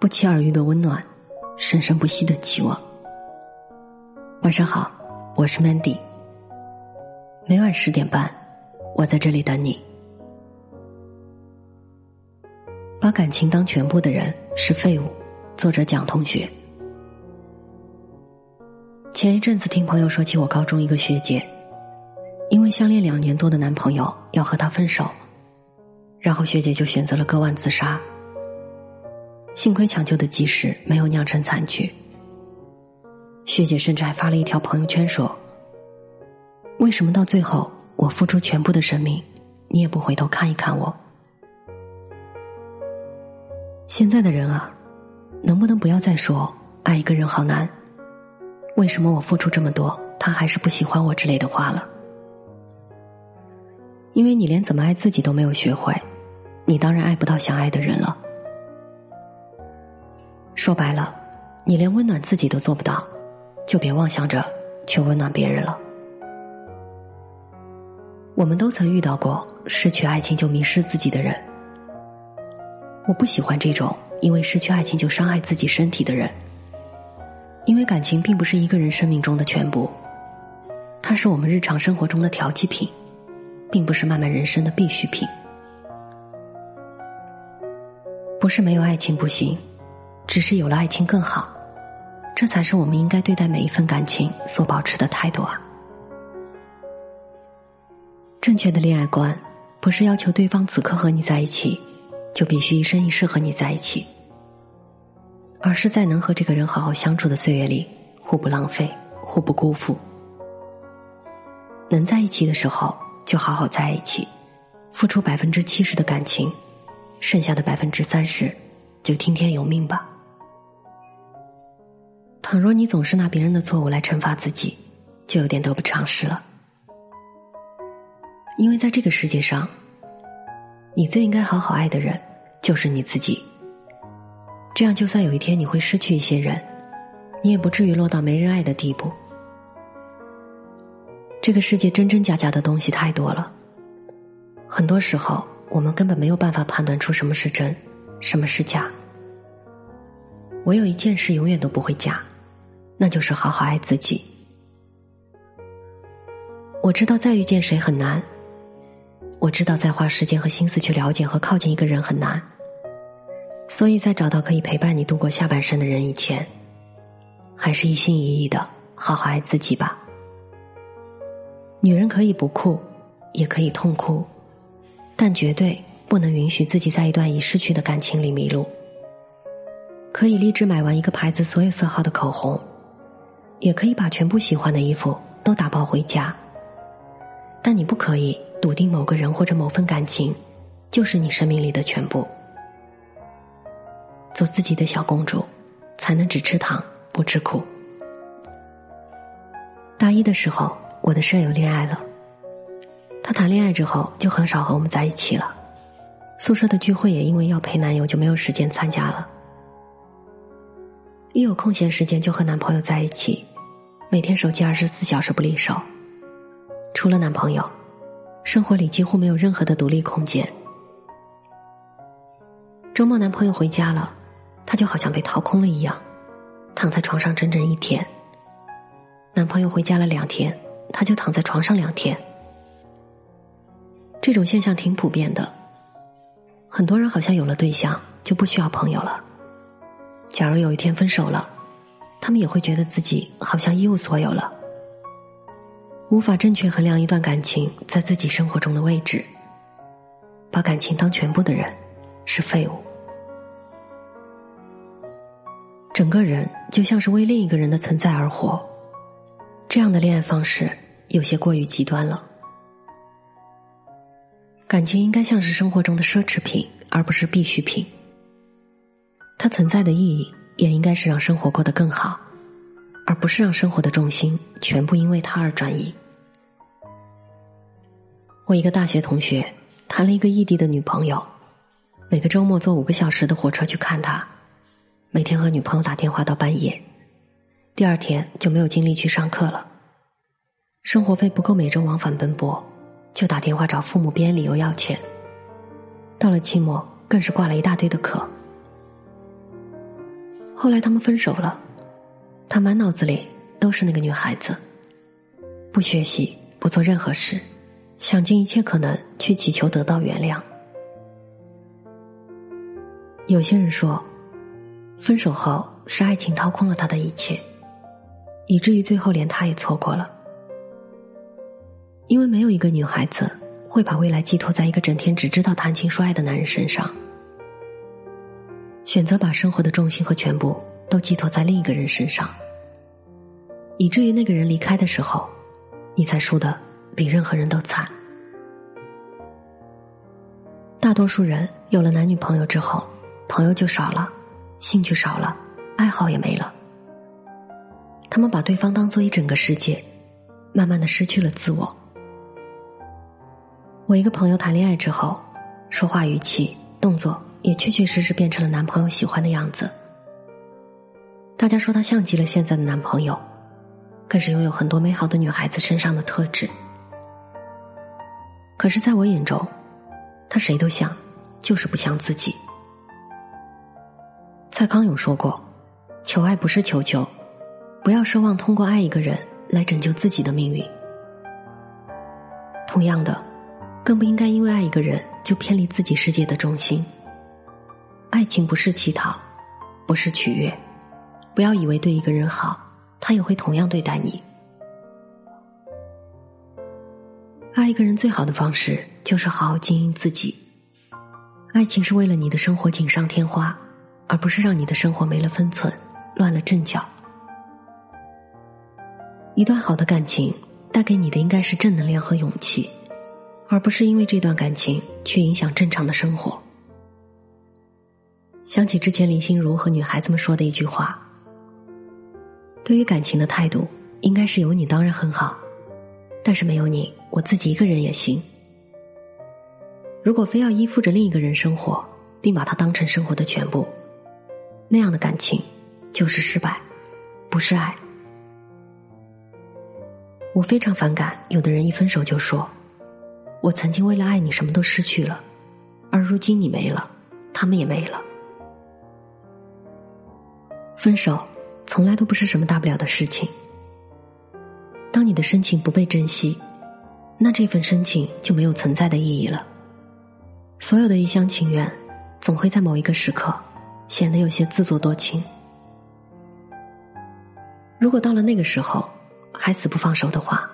不期而遇的温暖，生生不息的期望。晚上好，我是 Mandy。每晚十点半，我在这里等你。把感情当全部的人是废物。作者蒋同学。前一阵子听朋友说起我高中一个学姐，因为相恋两年多的男朋友要和她分手，然后学姐就选择了割腕自杀。幸亏抢救的及时，没有酿成惨剧。学姐甚至还发了一条朋友圈说：“为什么到最后我付出全部的生命，你也不回头看一看我？”现在的人啊，能不能不要再说爱一个人好难？为什么我付出这么多，他还是不喜欢我之类的话了？因为你连怎么爱自己都没有学会，你当然爱不到想爱的人了。说白了，你连温暖自己都做不到，就别妄想着去温暖别人了。我们都曾遇到过失去爱情就迷失自己的人，我不喜欢这种因为失去爱情就伤害自己身体的人。因为感情并不是一个人生命中的全部，它是我们日常生活中的调剂品，并不是漫漫人生的必需品。不是没有爱情不行。只是有了爱情更好，这才是我们应该对待每一份感情所保持的态度啊！正确的恋爱观，不是要求对方此刻和你在一起，就必须一生一世和你在一起，而是在能和这个人好好相处的岁月里，互不浪费，互不辜负。能在一起的时候，就好好在一起，付出百分之七十的感情，剩下的百分之三十，就听天由命吧。倘若你总是拿别人的错误来惩罚自己，就有点得不偿失了。因为在这个世界上，你最应该好好爱的人就是你自己。这样，就算有一天你会失去一些人，你也不至于落到没人爱的地步。这个世界真真假假的东西太多了，很多时候我们根本没有办法判断出什么是真，什么是假。唯有一件事永远都不会假。那就是好好爱自己。我知道再遇见谁很难，我知道再花时间和心思去了解和靠近一个人很难，所以在找到可以陪伴你度过下半生的人以前，还是一心一意的好好爱自己吧。女人可以不哭，也可以痛哭，但绝对不能允许自己在一段已失去的感情里迷路。可以立志买完一个牌子所有色号的口红。也可以把全部喜欢的衣服都打包回家，但你不可以笃定某个人或者某份感情就是你生命里的全部。做自己的小公主，才能只吃糖不吃苦。大一的时候，我的舍友恋爱了，她谈恋爱之后就很少和我们在一起了，宿舍的聚会也因为要陪男友就没有时间参加了。一有空闲时间就和男朋友在一起。每天手机二十四小时不离手，除了男朋友，生活里几乎没有任何的独立空间。周末男朋友回家了，她就好像被掏空了一样，躺在床上整整一天。男朋友回家了两天，他就躺在床上两天。这种现象挺普遍的，很多人好像有了对象就不需要朋友了。假如有一天分手了。他们也会觉得自己好像一无所有了，无法正确衡量一段感情在自己生活中的位置。把感情当全部的人，是废物。整个人就像是为另一个人的存在而活，这样的恋爱方式有些过于极端了。感情应该像是生活中的奢侈品，而不是必需品。它存在的意义。也应该是让生活过得更好，而不是让生活的重心全部因为它而转移。我一个大学同学谈了一个异地的女朋友，每个周末坐五个小时的火车去看他，每天和女朋友打电话到半夜，第二天就没有精力去上课了，生活费不够每周往返奔波，就打电话找父母编理由要钱。到了期末，更是挂了一大堆的课。后来他们分手了，他满脑子里都是那个女孩子，不学习，不做任何事，想尽一切可能去祈求得到原谅。有些人说，分手后是爱情掏空了他的一切，以至于最后连他也错过了。因为没有一个女孩子会把未来寄托在一个整天只知道谈情说爱的男人身上。选择把生活的重心和全部都寄托在另一个人身上，以至于那个人离开的时候，你才输的比任何人都惨。大多数人有了男女朋友之后，朋友就少了，兴趣少了，爱好也没了。他们把对方当做一整个世界，慢慢的失去了自我。我一个朋友谈恋爱之后，说话语气、动作。也确确实实变成了男朋友喜欢的样子。大家说他像极了现在的男朋友，更是拥有很多美好的女孩子身上的特质。可是，在我眼中，他谁都像，就是不像自己。蔡康永说过：“求爱不是求救，不要奢望通过爱一个人来拯救自己的命运。”同样的，更不应该因为爱一个人就偏离自己世界的中心。爱情不是乞讨，不是取悦，不要以为对一个人好，他也会同样对待你。爱一个人最好的方式就是好好经营自己。爱情是为了你的生活锦上添花，而不是让你的生活没了分寸，乱了阵脚。一段好的感情带给你的应该是正能量和勇气，而不是因为这段感情去影响正常的生活。想起之前林心如和女孩子们说的一句话：“对于感情的态度，应该是有你当然很好，但是没有你，我自己一个人也行。如果非要依附着另一个人生活，并把他当成生活的全部，那样的感情就是失败，不是爱。我非常反感有的人一分手就说：我曾经为了爱你什么都失去了，而如今你没了，他们也没了。”分手从来都不是什么大不了的事情。当你的深情不被珍惜，那这份深情就没有存在的意义了。所有的一厢情愿，总会在某一个时刻显得有些自作多情。如果到了那个时候还死不放手的话，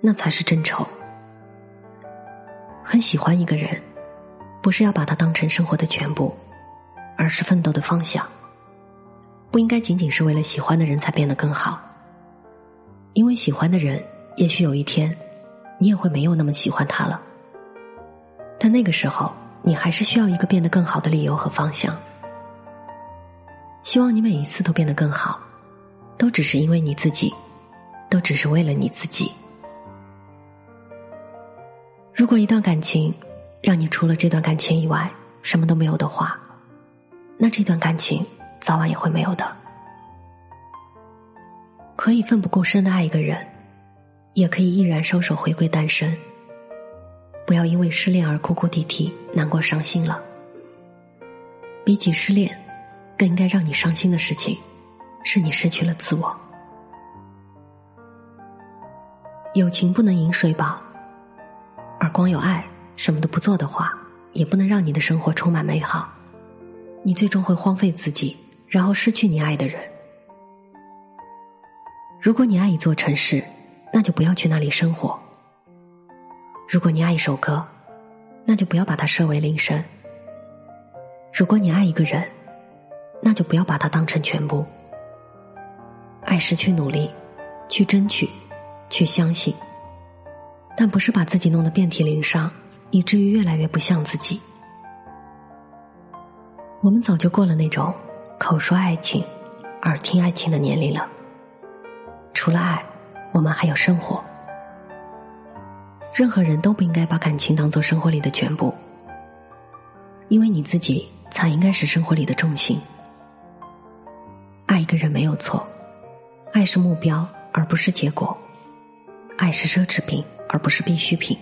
那才是真丑。很喜欢一个人，不是要把他当成生活的全部，而是奋斗的方向。不应该仅仅是为了喜欢的人才变得更好，因为喜欢的人，也许有一天，你也会没有那么喜欢他了。但那个时候，你还是需要一个变得更好的理由和方向。希望你每一次都变得更好，都只是因为你自己，都只是为了你自己。如果一段感情让你除了这段感情以外什么都没有的话，那这段感情。早晚也会没有的。可以奋不顾身的爱一个人，也可以毅然收手回归单身。不要因为失恋而哭哭啼啼、难过伤心了。比起失恋，更应该让你伤心的事情，是你失去了自我。友情不能饮水饱，光有爱，什么都不做的话，也不能让你的生活充满美好。你最终会荒废自己。然后失去你爱的人。如果你爱一座城市，那就不要去那里生活；如果你爱一首歌，那就不要把它设为铃声；如果你爱一个人，那就不要把它当成全部。爱是去努力，去争取，去相信，但不是把自己弄得遍体鳞伤，以至于越来越不像自己。我们早就过了那种。口说爱情，耳听爱情的年龄了。除了爱，我们还有生活。任何人都不应该把感情当做生活里的全部，因为你自己才应该是生活里的重心。爱一个人没有错，爱是目标而不是结果，爱是奢侈品而不是必需品，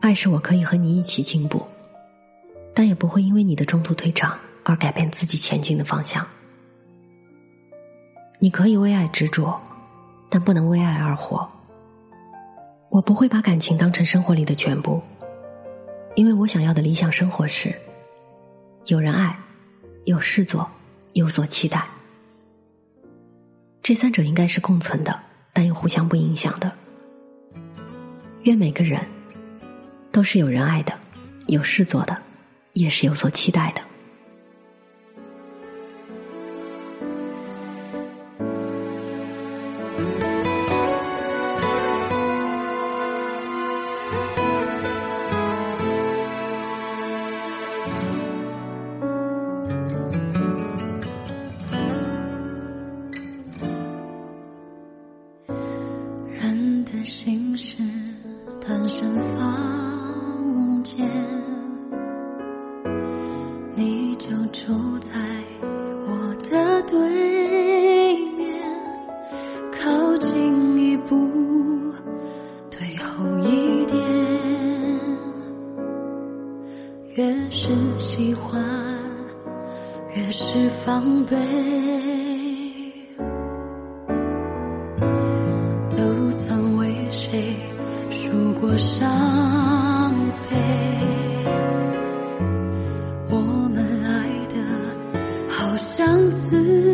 爱是我可以和你一起进步。但也不会因为你的中途退场而改变自己前进的方向。你可以为爱执着，但不能为爱而活。我不会把感情当成生活里的全部，因为我想要的理想生活是：有人爱，有事做，有所期待。这三者应该是共存的，但又互相不影响的。愿每个人都是有人爱的，有事做的，也是有所期待的。就住在我的对此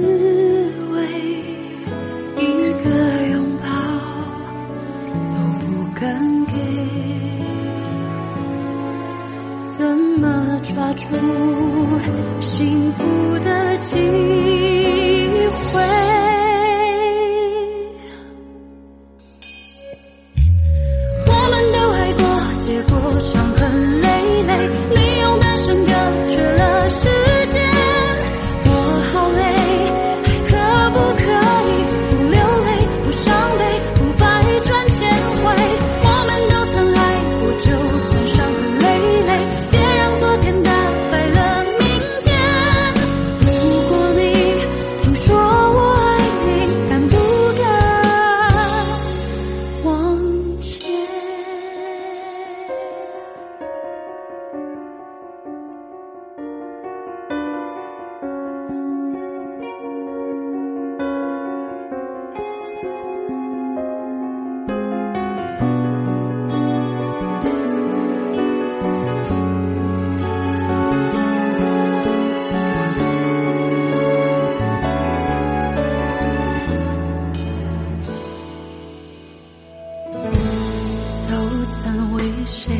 谁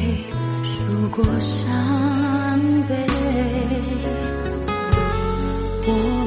数过伤悲？我